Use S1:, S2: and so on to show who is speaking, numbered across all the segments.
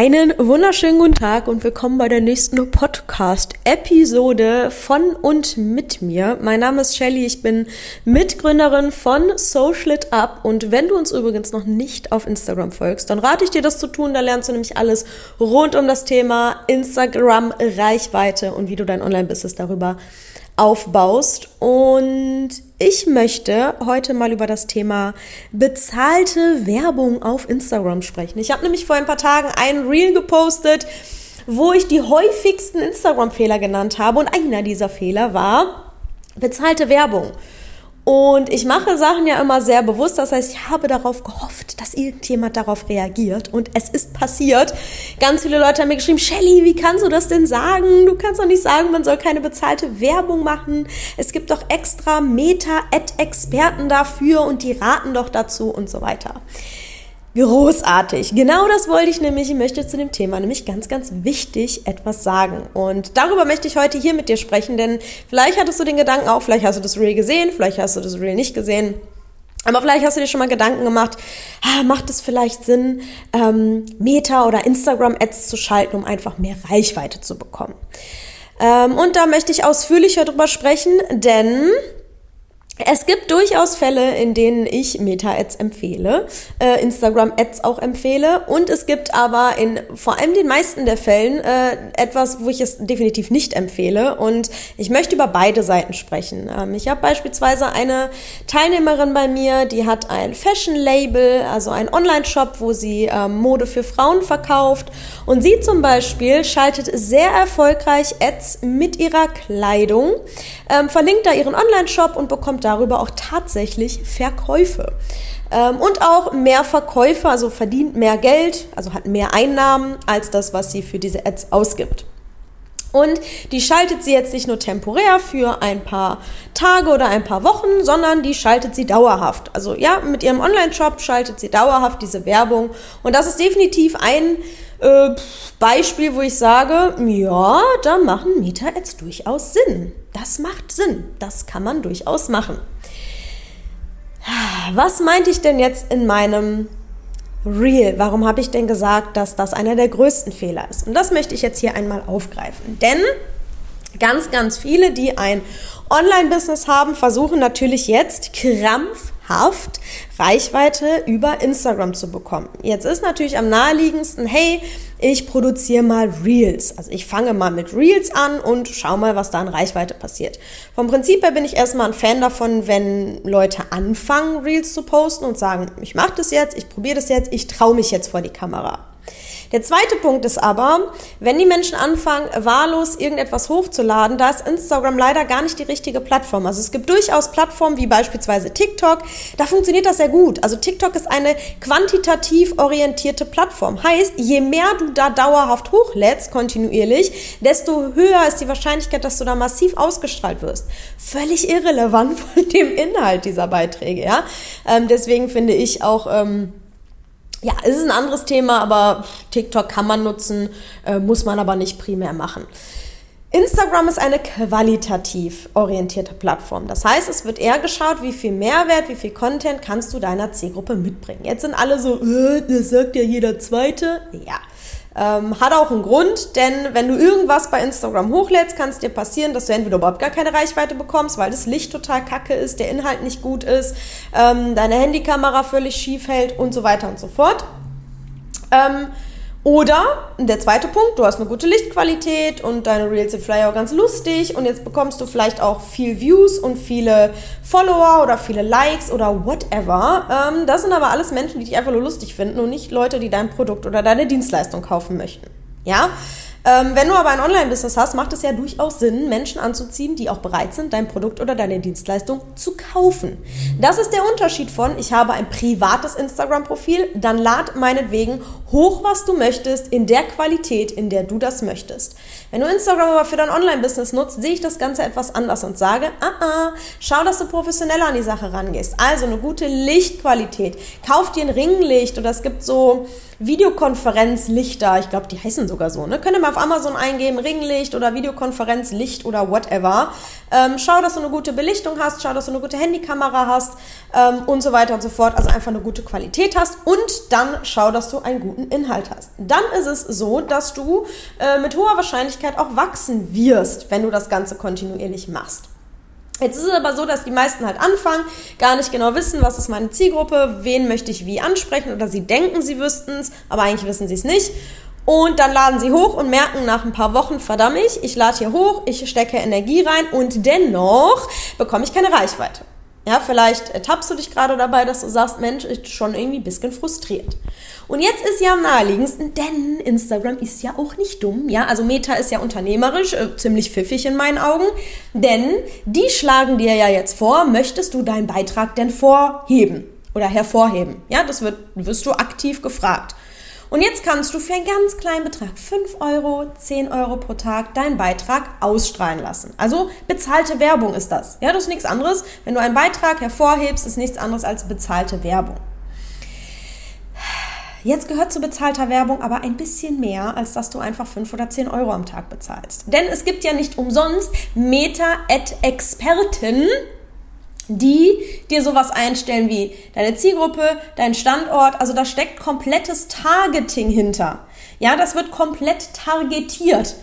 S1: Einen wunderschönen guten Tag und willkommen bei der nächsten Podcast-Episode von und mit mir. Mein Name ist Shelly, ich bin Mitgründerin von Social It Up und wenn du uns übrigens noch nicht auf Instagram folgst, dann rate ich dir das zu tun. Da lernst du nämlich alles rund um das Thema Instagram, Reichweite und wie du dein Online-Business darüber aufbaust. Und ich möchte heute mal über das Thema bezahlte Werbung auf Instagram sprechen. Ich habe nämlich vor ein paar Tagen ein Reel gepostet, wo ich die häufigsten Instagram-Fehler genannt habe. Und einer dieser Fehler war bezahlte Werbung. Und ich mache Sachen ja immer sehr bewusst. Das heißt, ich habe darauf gehofft, dass irgendjemand darauf reagiert. Und es ist passiert. Ganz viele Leute haben mir geschrieben, Shelly, wie kannst du das denn sagen? Du kannst doch nicht sagen, man soll keine bezahlte Werbung machen. Es gibt doch extra Meta-Ad-Experten dafür und die raten doch dazu und so weiter. Großartig. Genau das wollte ich nämlich. Ich möchte zu dem Thema nämlich ganz, ganz wichtig etwas sagen. Und darüber möchte ich heute hier mit dir sprechen, denn vielleicht hattest du den Gedanken auch, vielleicht hast du das Reel gesehen, vielleicht hast du das Reel nicht gesehen. Aber vielleicht hast du dir schon mal Gedanken gemacht, ah, macht es vielleicht Sinn, ähm, Meta- oder Instagram-Ads zu schalten, um einfach mehr Reichweite zu bekommen? Ähm, und da möchte ich ausführlicher drüber sprechen, denn es gibt durchaus Fälle, in denen ich Meta-Ads empfehle, äh, Instagram-Ads auch empfehle. Und es gibt aber in vor allem den meisten der Fällen äh, etwas, wo ich es definitiv nicht empfehle. Und ich möchte über beide Seiten sprechen. Ähm, ich habe beispielsweise eine Teilnehmerin bei mir, die hat ein Fashion-Label, also ein Online-Shop, wo sie ähm, Mode für Frauen verkauft. Und sie zum Beispiel schaltet sehr erfolgreich Ads mit ihrer Kleidung, ähm, verlinkt da ihren Online-Shop und bekommt darüber auch tatsächlich Verkäufe. Ähm, und auch mehr Verkäufe, also verdient mehr Geld, also hat mehr Einnahmen als das, was sie für diese Ads ausgibt. Und die schaltet sie jetzt nicht nur temporär für ein paar Tage oder ein paar Wochen, sondern die schaltet sie dauerhaft. Also ja, mit ihrem Online-Shop schaltet sie dauerhaft diese Werbung. Und das ist definitiv ein äh, Beispiel, wo ich sage, ja, da machen Meta-Ads durchaus Sinn. Das macht Sinn. Das kann man durchaus machen. Was meinte ich denn jetzt in meinem Real? Warum habe ich denn gesagt, dass das einer der größten Fehler ist? Und das möchte ich jetzt hier einmal aufgreifen. Denn ganz, ganz viele, die ein Online-Business haben, versuchen natürlich jetzt krampfhaft Reichweite über Instagram zu bekommen. Jetzt ist natürlich am naheliegendsten, hey, ich produziere mal Reels. Also ich fange mal mit Reels an und schau mal, was da an Reichweite passiert. Vom Prinzip her bin ich erstmal ein Fan davon, wenn Leute anfangen, Reels zu posten und sagen, ich mache das jetzt, ich probiere das jetzt, ich traue mich jetzt vor die Kamera. Der zweite Punkt ist aber, wenn die Menschen anfangen, wahllos irgendetwas hochzuladen, da ist Instagram leider gar nicht die richtige Plattform. Also es gibt durchaus Plattformen wie beispielsweise TikTok, da funktioniert das sehr gut. Also TikTok ist eine quantitativ orientierte Plattform. Heißt, je mehr du da dauerhaft hochlädst, kontinuierlich, desto höher ist die Wahrscheinlichkeit, dass du da massiv ausgestrahlt wirst. Völlig irrelevant von dem Inhalt dieser Beiträge, ja. Ähm, deswegen finde ich auch, ähm, ja, es ist ein anderes Thema, aber TikTok kann man nutzen, äh, muss man aber nicht primär machen. Instagram ist eine qualitativ orientierte Plattform. Das heißt, es wird eher geschaut, wie viel Mehrwert, wie viel Content kannst du deiner Zielgruppe mitbringen. Jetzt sind alle so, äh, das sagt ja jeder Zweite. Ja, ähm, hat auch einen Grund, denn wenn du irgendwas bei Instagram hochlädst, kann es dir passieren, dass du entweder überhaupt gar keine Reichweite bekommst, weil das Licht total kacke ist, der Inhalt nicht gut ist, ähm, deine Handykamera völlig schief hält und so weiter und so fort. Ähm, oder der zweite Punkt, du hast eine gute Lichtqualität und deine Reels sind vielleicht auch ganz lustig und jetzt bekommst du vielleicht auch viel Views und viele Follower oder viele Likes oder whatever. Ähm, das sind aber alles Menschen, die dich einfach nur lustig finden und nicht Leute, die dein Produkt oder deine Dienstleistung kaufen möchten. Ja? Ähm, wenn du aber ein Online-Business hast, macht es ja durchaus Sinn, Menschen anzuziehen, die auch bereit sind, dein Produkt oder deine Dienstleistung zu kaufen. Das ist der Unterschied von, ich habe ein privates Instagram-Profil, dann lad meinetwegen hoch, was du möchtest, in der Qualität, in der du das möchtest. Wenn du Instagram aber für dein Online-Business nutzt, sehe ich das Ganze etwas anders und sage, ah, ah, schau, dass du professioneller an die Sache rangehst. Also eine gute Lichtqualität. Kauf dir ein Ringlicht oder es gibt so Videokonferenzlichter, ich glaube, die heißen sogar so, ne? Könnt ihr mal mal auf Amazon eingeben, Ringlicht oder Videokonferenz, Licht oder whatever. Ähm, schau, dass du eine gute Belichtung hast, schau, dass du eine gute Handykamera hast ähm, und so weiter und so fort. Also einfach eine gute Qualität hast und dann schau, dass du einen guten Inhalt hast. Dann ist es so, dass du äh, mit hoher Wahrscheinlichkeit auch wachsen wirst, wenn du das Ganze kontinuierlich machst. Jetzt ist es aber so, dass die meisten halt anfangen, gar nicht genau wissen, was ist meine Zielgruppe, wen möchte ich wie ansprechen oder sie denken, sie wüssten es, aber eigentlich wissen sie es nicht. Und dann laden sie hoch und merken nach ein paar Wochen, verdammt, ich, ich lade hier hoch, ich stecke Energie rein und dennoch bekomme ich keine Reichweite. Ja, vielleicht tappst du dich gerade dabei, dass du sagst, Mensch, ich bin schon irgendwie ein bisschen frustriert. Und jetzt ist ja am naheliegendsten, denn Instagram ist ja auch nicht dumm, ja, also Meta ist ja unternehmerisch, äh, ziemlich pfiffig in meinen Augen, denn die schlagen dir ja jetzt vor, möchtest du deinen Beitrag denn vorheben oder hervorheben? Ja, das wird, wirst du aktiv gefragt. Und jetzt kannst du für einen ganz kleinen Betrag, 5 Euro, 10 Euro pro Tag, deinen Beitrag ausstrahlen lassen. Also bezahlte Werbung ist das. Ja, das ist nichts anderes. Wenn du einen Beitrag hervorhebst, ist nichts anderes als bezahlte Werbung. Jetzt gehört zu bezahlter Werbung aber ein bisschen mehr, als dass du einfach 5 oder 10 Euro am Tag bezahlst. Denn es gibt ja nicht umsonst Meta-Experten, die dir sowas einstellen wie deine Zielgruppe, dein Standort. Also da steckt komplettes Targeting hinter. Ja, das wird komplett targetiert.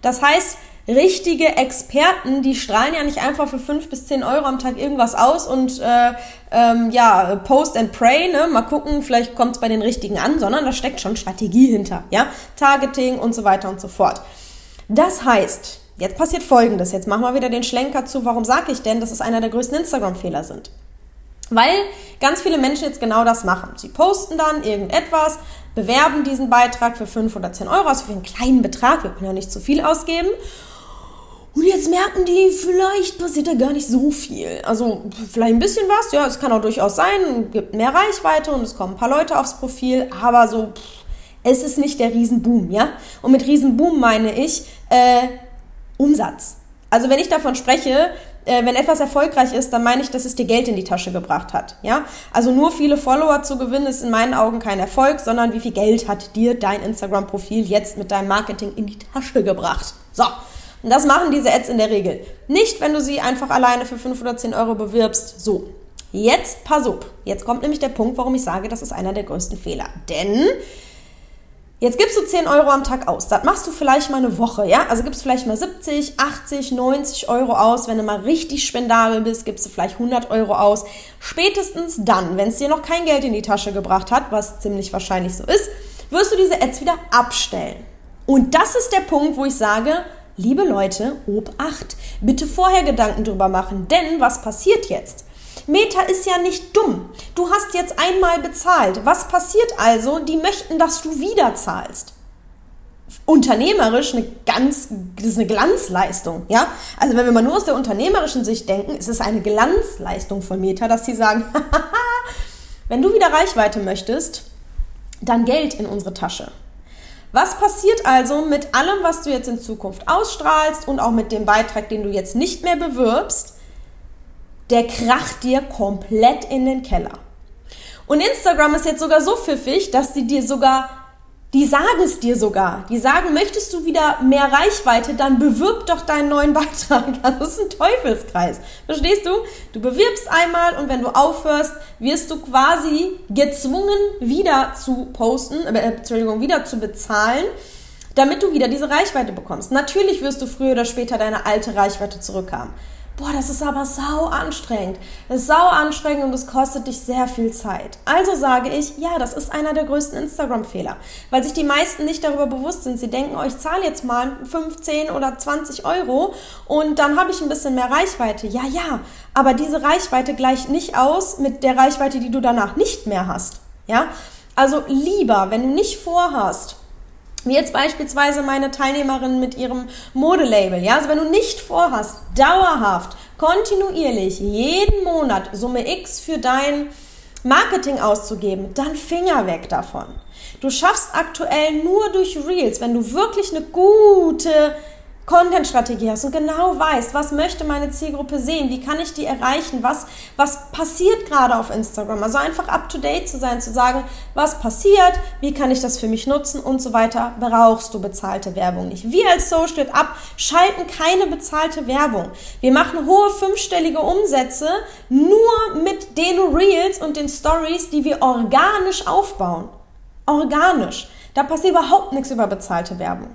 S1: Das heißt, richtige Experten, die strahlen ja nicht einfach für fünf bis zehn Euro am Tag irgendwas aus und äh, ähm, ja, post and pray, ne? Mal gucken, vielleicht kommt es bei den richtigen an, sondern da steckt schon Strategie hinter, ja, Targeting und so weiter und so fort. Das heißt, Jetzt passiert Folgendes. Jetzt machen wir wieder den Schlenker zu, warum sage ich denn, dass es einer der größten Instagram-Fehler sind. Weil ganz viele Menschen jetzt genau das machen. Sie posten dann irgendetwas, bewerben diesen Beitrag für 5 oder 10 Euro, also für einen kleinen Betrag, wir können ja nicht zu viel ausgeben. Und jetzt merken die, vielleicht passiert da gar nicht so viel. Also vielleicht ein bisschen was, ja, es kann auch durchaus sein, gibt mehr Reichweite und es kommen ein paar Leute aufs Profil, aber so, pff, es ist nicht der Riesenboom, ja. Und mit Riesenboom meine ich, äh, Umsatz. Also wenn ich davon spreche, äh, wenn etwas erfolgreich ist, dann meine ich, dass es dir Geld in die Tasche gebracht hat. Ja? Also nur viele Follower zu gewinnen, ist in meinen Augen kein Erfolg, sondern wie viel Geld hat dir dein Instagram-Profil jetzt mit deinem Marketing in die Tasche gebracht. So. Und das machen diese Ads in der Regel. Nicht, wenn du sie einfach alleine für 5 oder 10 Euro bewirbst. So. Jetzt pass auf. Jetzt kommt nämlich der Punkt, warum ich sage, das ist einer der größten Fehler. Denn Jetzt gibst du 10 Euro am Tag aus. Das machst du vielleicht mal eine Woche, ja? Also gibst vielleicht mal 70, 80, 90 Euro aus. Wenn du mal richtig spendabel bist, gibst du vielleicht 100 Euro aus. Spätestens dann, wenn es dir noch kein Geld in die Tasche gebracht hat, was ziemlich wahrscheinlich so ist, wirst du diese Ads wieder abstellen. Und das ist der Punkt, wo ich sage, liebe Leute, Obacht, bitte vorher Gedanken drüber machen. Denn was passiert jetzt? Meta ist ja nicht dumm. Du hast jetzt einmal bezahlt. Was passiert also? Die möchten, dass du wieder zahlst. Unternehmerisch eine ganz, das ist eine Glanzleistung, ja. Also wenn wir mal nur aus der unternehmerischen Sicht denken, ist es eine Glanzleistung von Meta, dass sie sagen, wenn du wieder Reichweite möchtest, dann Geld in unsere Tasche. Was passiert also mit allem, was du jetzt in Zukunft ausstrahlst und auch mit dem Beitrag, den du jetzt nicht mehr bewirbst? Der kracht dir komplett in den Keller. Und Instagram ist jetzt sogar so pfiffig, dass sie dir sogar, die sagen es dir sogar. Die sagen, möchtest du wieder mehr Reichweite, dann bewirb doch deinen neuen Beitrag. Das ist ein Teufelskreis. Verstehst du? Du bewirbst einmal und wenn du aufhörst, wirst du quasi gezwungen, wieder zu posten, äh, Entschuldigung, wieder zu bezahlen, damit du wieder diese Reichweite bekommst. Natürlich wirst du früher oder später deine alte Reichweite zurückhaben. Boah, das ist aber sau anstrengend. Das ist sau anstrengend und es kostet dich sehr viel Zeit. Also sage ich, ja, das ist einer der größten Instagram-Fehler, weil sich die meisten nicht darüber bewusst sind. Sie denken, oh, ich zahle jetzt mal 15 oder 20 Euro und dann habe ich ein bisschen mehr Reichweite. Ja, ja, aber diese Reichweite gleicht nicht aus mit der Reichweite, die du danach nicht mehr hast. Ja, also lieber, wenn du nicht vorhast, wie jetzt beispielsweise meine Teilnehmerin mit ihrem Modelabel. Ja, also wenn du nicht vorhast, dauerhaft, kontinuierlich, jeden Monat Summe X für dein Marketing auszugeben, dann Finger weg davon. Du schaffst aktuell nur durch Reels, wenn du wirklich eine gute Content-Strategie hast und genau weißt, was möchte meine Zielgruppe sehen, wie kann ich die erreichen, was, was passiert gerade auf Instagram. Also einfach up-to-date zu sein, zu sagen, was passiert, wie kann ich das für mich nutzen und so weiter, brauchst du bezahlte Werbung nicht. Wir als Social Up schalten keine bezahlte Werbung. Wir machen hohe fünfstellige Umsätze nur mit den Reels und den Stories, die wir organisch aufbauen. Organisch. Da passiert überhaupt nichts über bezahlte Werbung.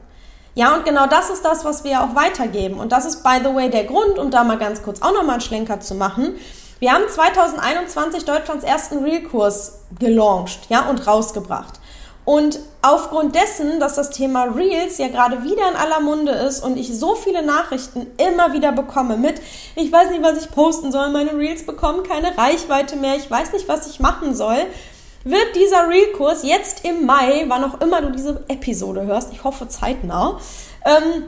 S1: Ja, und genau das ist das, was wir auch weitergeben. Und das ist, by the way, der Grund, um da mal ganz kurz auch nochmal einen Schlenker zu machen. Wir haben 2021 Deutschlands ersten Real-Kurs gelauncht, ja, und rausgebracht. Und aufgrund dessen, dass das Thema Reels ja gerade wieder in aller Munde ist und ich so viele Nachrichten immer wieder bekomme mit, ich weiß nicht, was ich posten soll, meine Reels bekommen keine Reichweite mehr, ich weiß nicht, was ich machen soll, wird dieser Real-Kurs jetzt im Mai, wann auch immer du diese Episode hörst, ich hoffe zeitnah, ähm,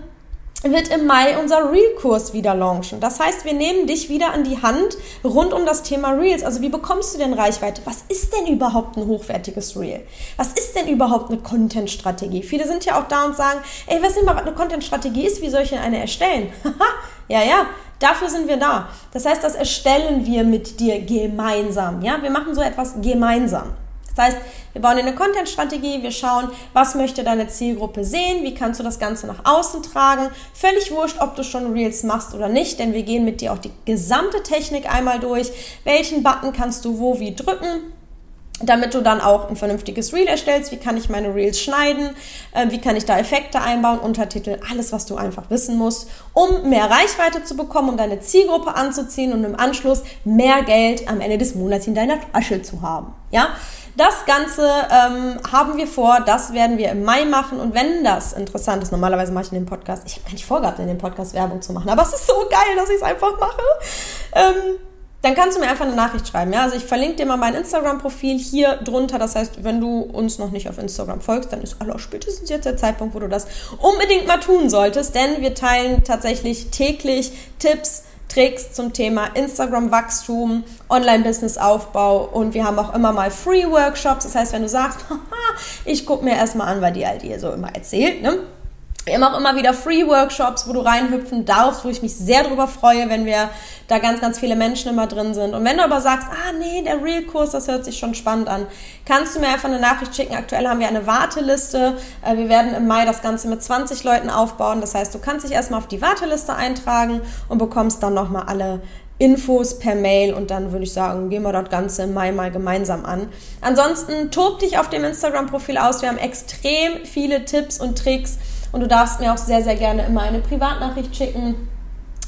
S1: wird im Mai unser Reel-Kurs wieder launchen. Das heißt, wir nehmen dich wieder an die Hand rund um das Thema Reels. Also wie bekommst du denn Reichweite? Was ist denn überhaupt ein hochwertiges Reel? Was ist denn überhaupt eine Content-Strategie? Viele sind ja auch da und sagen, ey, was nicht mal, was eine Content-Strategie ist, wie soll ich denn eine erstellen? ja, ja, dafür sind wir da. Das heißt, das erstellen wir mit dir gemeinsam. Ja, wir machen so etwas gemeinsam. Das heißt, wir bauen eine Content-Strategie, wir schauen, was möchte deine Zielgruppe sehen, wie kannst du das Ganze nach außen tragen. Völlig wurscht, ob du schon Reels machst oder nicht, denn wir gehen mit dir auch die gesamte Technik einmal durch. Welchen Button kannst du wo wie drücken? damit du dann auch ein vernünftiges Reel erstellst. Wie kann ich meine Reels schneiden? Äh, wie kann ich da Effekte einbauen? Untertitel, alles, was du einfach wissen musst, um mehr Reichweite zu bekommen, um deine Zielgruppe anzuziehen und im Anschluss mehr Geld am Ende des Monats in deiner Tasche zu haben. Ja, das Ganze ähm, haben wir vor, das werden wir im Mai machen. Und wenn das interessant ist, normalerweise mache ich in dem Podcast, ich habe gar nicht vorgehabt, in dem Podcast Werbung zu machen, aber es ist so geil, dass ich es einfach mache. Ähm, dann kannst du mir einfach eine Nachricht schreiben. Ja? Also ich verlinke dir mal mein Instagram-Profil hier drunter. Das heißt, wenn du uns noch nicht auf Instagram folgst, dann ist aller spätestens jetzt der Zeitpunkt, wo du das unbedingt mal tun solltest. Denn wir teilen tatsächlich täglich Tipps, Tricks zum Thema Instagram-Wachstum, Online-Business-Aufbau und wir haben auch immer mal Free-Workshops. Das heißt, wenn du sagst, ich gucke mir erstmal an, weil die halt dir so immer erzählt, ne? Wir haben auch immer wieder Free-Workshops, wo du reinhüpfen darfst, wo ich mich sehr darüber freue, wenn wir da ganz, ganz viele Menschen immer drin sind. Und wenn du aber sagst, ah nee, der Real-Kurs, das hört sich schon spannend an, kannst du mir einfach eine Nachricht schicken. Aktuell haben wir eine Warteliste. Äh, wir werden im Mai das Ganze mit 20 Leuten aufbauen. Das heißt, du kannst dich erstmal auf die Warteliste eintragen und bekommst dann nochmal alle Infos per Mail und dann würde ich sagen, gehen wir das Ganze im Mai mal gemeinsam an. Ansonsten tob dich auf dem Instagram-Profil aus. Wir haben extrem viele Tipps und Tricks und du darfst mir auch sehr, sehr gerne immer eine Privatnachricht schicken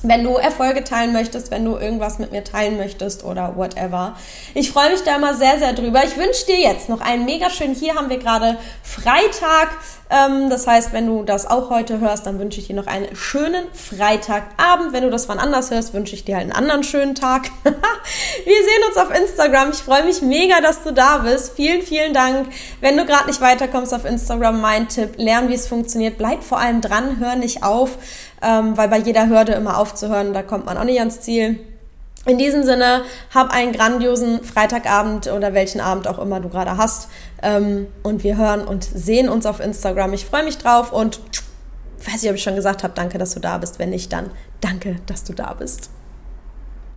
S1: wenn du Erfolge teilen möchtest, wenn du irgendwas mit mir teilen möchtest oder whatever. Ich freue mich da immer sehr, sehr drüber. Ich wünsche dir jetzt noch einen mega schönen, hier haben wir gerade Freitag. Ähm, das heißt, wenn du das auch heute hörst, dann wünsche ich dir noch einen schönen Freitagabend. Wenn du das wann anders hörst, wünsche ich dir halt einen anderen schönen Tag. wir sehen uns auf Instagram. Ich freue mich mega, dass du da bist. Vielen, vielen Dank. Wenn du gerade nicht weiterkommst auf Instagram, mein Tipp, lern, wie es funktioniert. Bleib vor allem dran, hör nicht auf ähm, weil bei jeder Hürde immer aufzuhören, da kommt man auch nicht ans Ziel. In diesem Sinne, hab einen grandiosen Freitagabend oder welchen Abend auch immer du gerade hast. Ähm, und wir hören und sehen uns auf Instagram. Ich freue mich drauf und weiß nicht, ob ich schon gesagt habe, danke, dass du da bist. Wenn nicht, dann danke, dass du da bist.